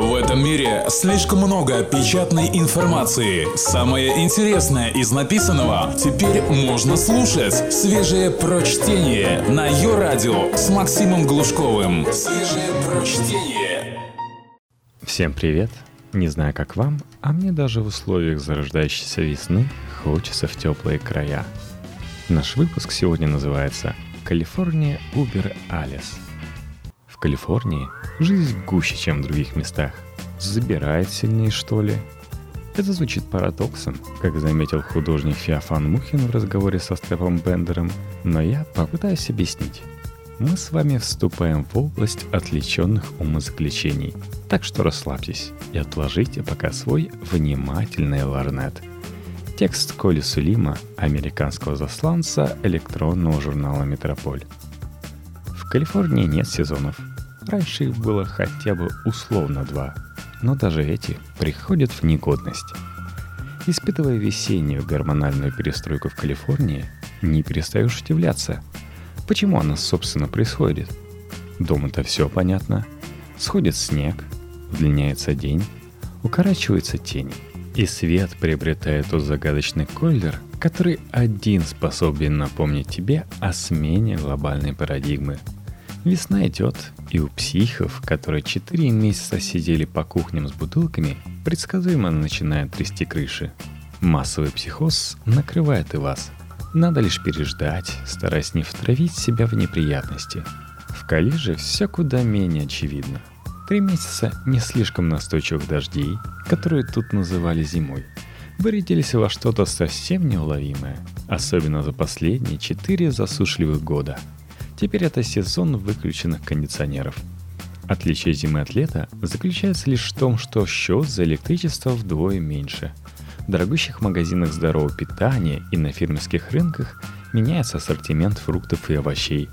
В этом мире слишком много печатной информации. Самое интересное из написанного теперь можно слушать. Свежее прочтение на ее радио с Максимом Глушковым. Свежее прочтение. Всем привет! Не знаю, как вам, а мне даже в условиях зарождающейся весны хочется в теплые края. Наш выпуск сегодня называется «Калифорния Убер Алис». Калифорнии жизнь гуще, чем в других местах. Забирает сильнее, что ли? Это звучит парадоксом, как заметил художник Феофан Мухин в разговоре со Степом Бендером, но я попытаюсь объяснить мы с вами вступаем в область отвлеченных умозаключений. Так что расслабьтесь и отложите пока свой внимательный ларнет. Текст Коли Сулима, американского засланца электронного журнала «Метрополь». В Калифорнии нет сезонов. Раньше их было хотя бы условно два, но даже эти приходят в негодность. Испытывая весеннюю гормональную перестройку в Калифорнии, не перестаешь удивляться – Почему она, собственно, происходит? Дома-то все понятно. Сходит снег, удлиняется день, укорачивается тень, и свет приобретает тот загадочный колер, который один способен напомнить тебе о смене глобальной парадигмы. Весна идет, и у психов, которые четыре месяца сидели по кухням с бутылками, предсказуемо начинает трясти крыши. Массовый психоз накрывает и вас – надо лишь переждать, стараясь не втравить себя в неприятности. В Кали же все куда менее очевидно. Три месяца не слишком настойчивых дождей, которые тут называли зимой, вырядились во что-то совсем неуловимое, особенно за последние четыре засушливых года. Теперь это сезон выключенных кондиционеров. Отличие зимы от лета заключается лишь в том, что счет за электричество вдвое меньше – в дорогущих магазинах здорового питания и на фермерских рынках меняется ассортимент фруктов и овощей.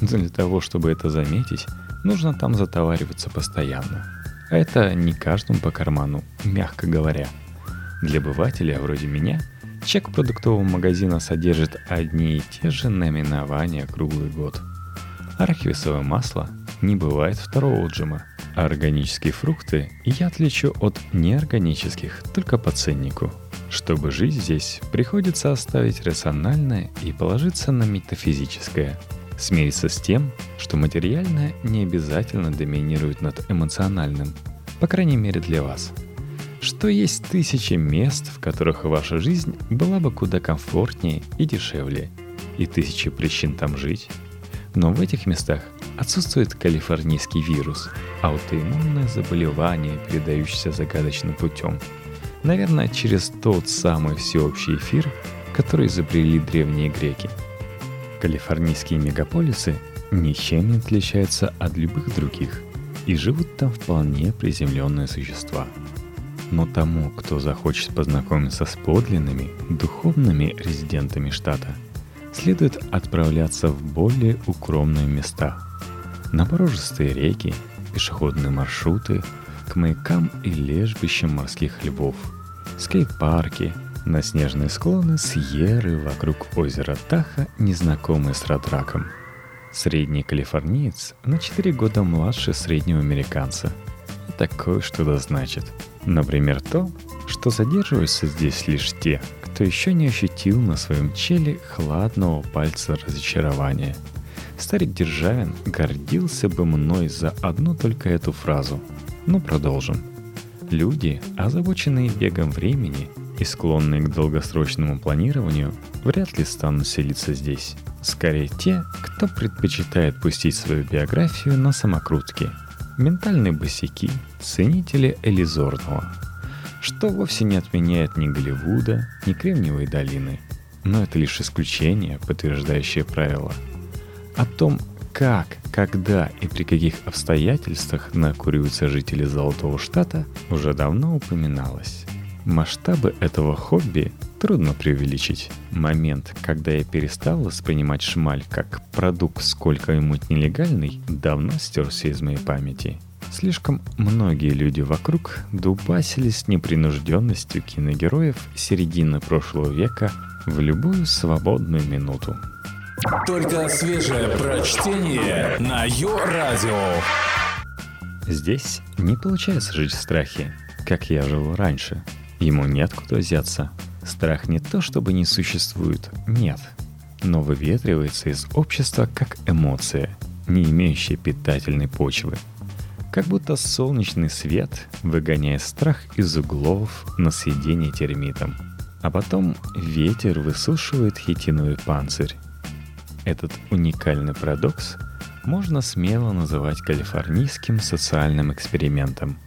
Но для того, чтобы это заметить, нужно там затовариваться постоянно. А это не каждому по карману, мягко говоря. Для обывателя вроде меня чек продуктового магазина содержит одни и те же наименования круглый год. Арахисовое масло не бывает второго отжима – органические фрукты я отличу от неорганических только по ценнику. Чтобы жить здесь, приходится оставить рациональное и положиться на метафизическое. Смириться с тем, что материальное не обязательно доминирует над эмоциональным, по крайней мере для вас. Что есть тысячи мест, в которых ваша жизнь была бы куда комфортнее и дешевле, и тысячи причин там жить. Но в этих местах отсутствует калифорнийский вирус, аутоиммунное заболевание, передающееся загадочным путем. Наверное, через тот самый всеобщий эфир, который изобрели древние греки. Калифорнийские мегаполисы ничем не отличаются от любых других, и живут там вполне приземленные существа. Но тому, кто захочет познакомиться с подлинными, духовными резидентами штата, следует отправляться в более укромные места – на порожистые реки, пешеходные маршруты, к маякам и лежбищам морских львов, скейт-парки, на снежные склоны Сьерры вокруг озера Таха, незнакомые с Радраком. Средний калифорниец на 4 года младше среднего американца. Такое что-то значит. Например, то, что задерживаются здесь лишь те, кто еще не ощутил на своем челе хладного пальца разочарования – Старик Державин гордился бы мной за одну только эту фразу. Но продолжим. Люди, озабоченные бегом времени и склонные к долгосрочному планированию, вряд ли станут селиться здесь. Скорее те, кто предпочитает пустить свою биографию на самокрутки. Ментальные босяки, ценители Элизорного. Что вовсе не отменяет ни Голливуда, ни Кремниевой долины. Но это лишь исключение, подтверждающее правило – о том, как, когда и при каких обстоятельствах накуриваются жители Золотого Штата, уже давно упоминалось. Масштабы этого хобби трудно преувеличить. Момент, когда я перестал воспринимать шмаль как продукт сколько-нибудь нелегальный, давно стерся из моей памяти. Слишком многие люди вокруг дубасились с непринужденностью киногероев середины прошлого века в любую свободную минуту. Только свежее прочтение на Йо-Радио. Здесь не получается жить в страхе, как я жил раньше. Ему нет куда взяться. Страх не то чтобы не существует, нет. Но выветривается из общества как эмоция, не имеющая питательной почвы. Как будто солнечный свет выгоняет страх из углов на съедение термитом. А потом ветер высушивает хитиновый панцирь. Этот уникальный парадокс можно смело называть калифорнийским социальным экспериментом.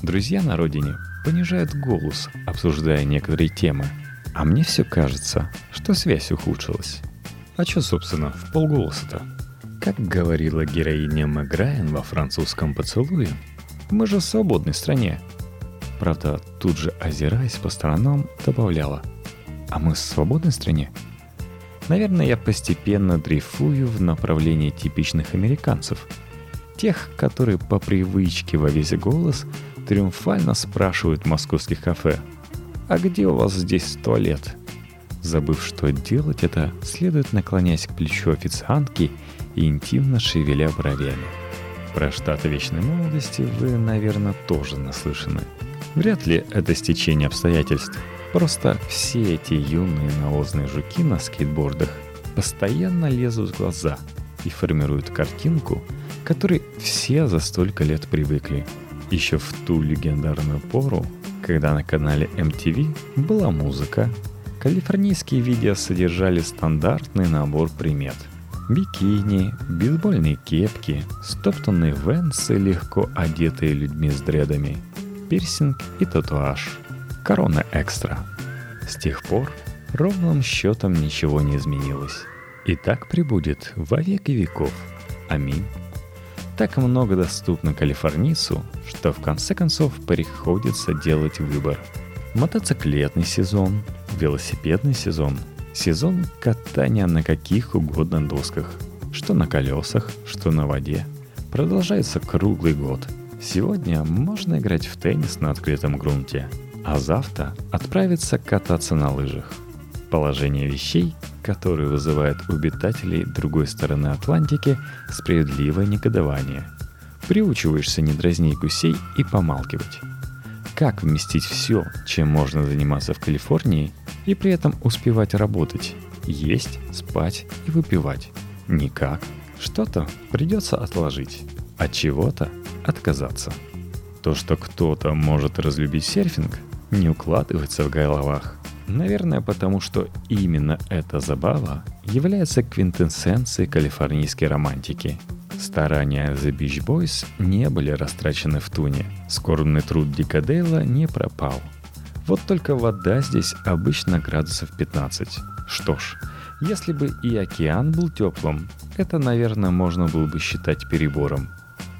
Друзья на родине понижают голос, обсуждая некоторые темы, а мне все кажется, что связь ухудшилась. А что, собственно, в полголоса-то? Как говорила героиня Мэграйан во французском поцелуе, мы же в свободной стране. Правда, тут же, озираясь по сторонам, добавляла, а мы в свободной стране? Наверное, я постепенно дрейфую в направлении типичных американцев. Тех, которые по привычке во весь голос триумфально спрашивают московских кафе «А где у вас здесь туалет?» Забыв, что делать это, следует наклоняясь к плечу официантки интимно шевеля бровями. Про штаты вечной молодости вы, наверное, тоже наслышаны. Вряд ли это стечение обстоятельств. Просто все эти юные навозные жуки на скейтбордах постоянно лезут в глаза и формируют картинку, которой все за столько лет привыкли. Еще в ту легендарную пору, когда на канале MTV была музыка, калифорнийские видео содержали стандартный набор примет. Бикини, бейсбольные кепки, стоптанные венсы, легко одетые людьми с дредами, пирсинг и татуаж, корона экстра. С тех пор ровным счетом ничего не изменилось. И так прибудет во веки веков. Аминь. Так много доступно калифорнийцу, что в конце концов приходится делать выбор. Мотоциклетный сезон, велосипедный сезон, сезон катания на каких угодно досках, что на колесах, что на воде, продолжается круглый год. Сегодня можно играть в теннис на открытом грунте, а завтра отправиться кататься на лыжах. Положение вещей который вызывает у обитателей другой стороны Атлантики справедливое негодование. Приучиваешься не дразнить гусей и помалкивать. Как вместить все, чем можно заниматься в Калифорнии, и при этом успевать работать, есть, спать и выпивать? Никак. Что-то придется отложить, от чего-то отказаться. То, что кто-то может разлюбить серфинг, не укладывается в головах. Наверное, потому что именно эта забава является квинтэссенцией калифорнийской романтики. Старания The Beach Boys не были растрачены в туне. Скорбный труд Дика Дейла не пропал. Вот только вода здесь обычно градусов 15. Что ж, если бы и океан был теплым, это, наверное, можно было бы считать перебором.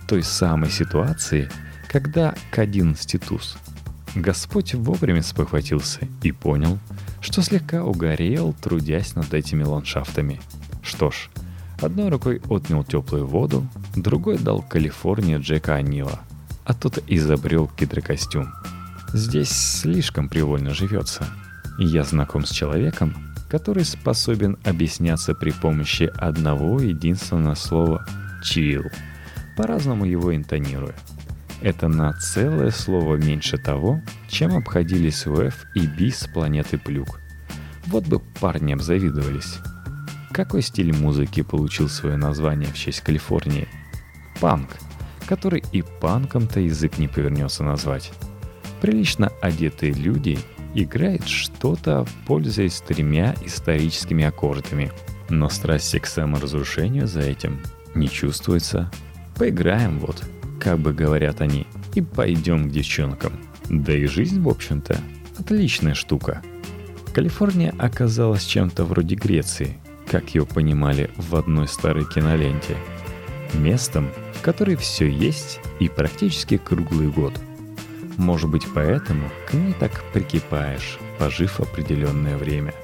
Той самой ситуации, когда к 11 туз – Господь вовремя спохватился и понял, что слегка угорел, трудясь над этими ландшафтами. Что ж, одной рукой отнял теплую воду, другой дал Калифорния Джека Анила, а тот изобрел гидрокостюм. Здесь слишком привольно живется. Я знаком с человеком, который способен объясняться при помощи одного единственного слова «чил», по-разному его интонируя – это на целое слово меньше того, чем обходились УФ и Би с планеты Плюк. Вот бы парни обзавидовались. Какой стиль музыки получил свое название в честь Калифорнии? Панк, который и панком-то язык не повернется назвать. Прилично одетые люди играют что-то, пользуясь тремя историческими аккордами. Но страсти к саморазрушению за этим не чувствуется. Поиграем вот – как бы говорят они, и пойдем к девчонкам. Да и жизнь, в общем-то, отличная штука. Калифорния оказалась чем-то вроде Греции, как его понимали в одной старой киноленте. Местом, в которой все есть и практически круглый год. Может быть, поэтому к ней так прикипаешь, пожив определенное время.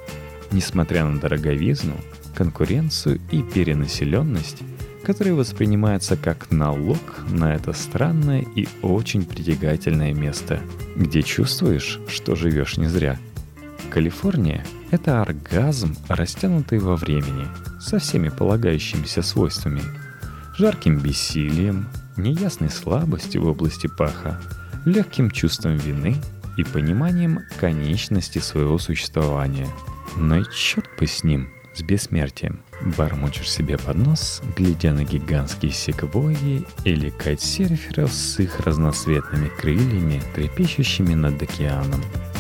Несмотря на дороговизну, конкуренцию и перенаселенность, который воспринимается как налог на это странное и очень притягательное место, где чувствуешь, что живешь не зря. Калифорния — это оргазм, растянутый во времени, со всеми полагающимися свойствами. Жарким бессилием, неясной слабостью в области паха, легким чувством вины и пониманием конечности своего существования. Но и черт бы с ним, с бессмертием. Бормочешь себе под нос, глядя на гигантские секвойи или кайтсерферов с их разноцветными крыльями, трепещущими над океаном –